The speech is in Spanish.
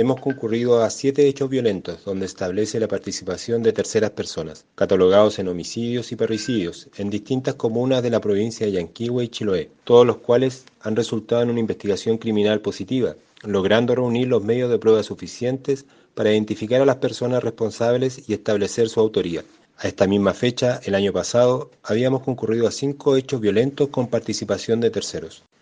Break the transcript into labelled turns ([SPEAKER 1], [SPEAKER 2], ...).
[SPEAKER 1] hemos concurrido a siete hechos violentos donde establece la participación de terceras personas, catalogados en homicidios y parricidios, en distintas comunas de la provincia de Yanquihue y Chiloé, todos los cuales han resultado en una investigación criminal positiva, logrando reunir los medios de prueba suficientes para identificar a las personas responsables y establecer su autoría. A esta misma fecha, el año pasado, habíamos concurrido a cinco hechos violentos con participación de terceros.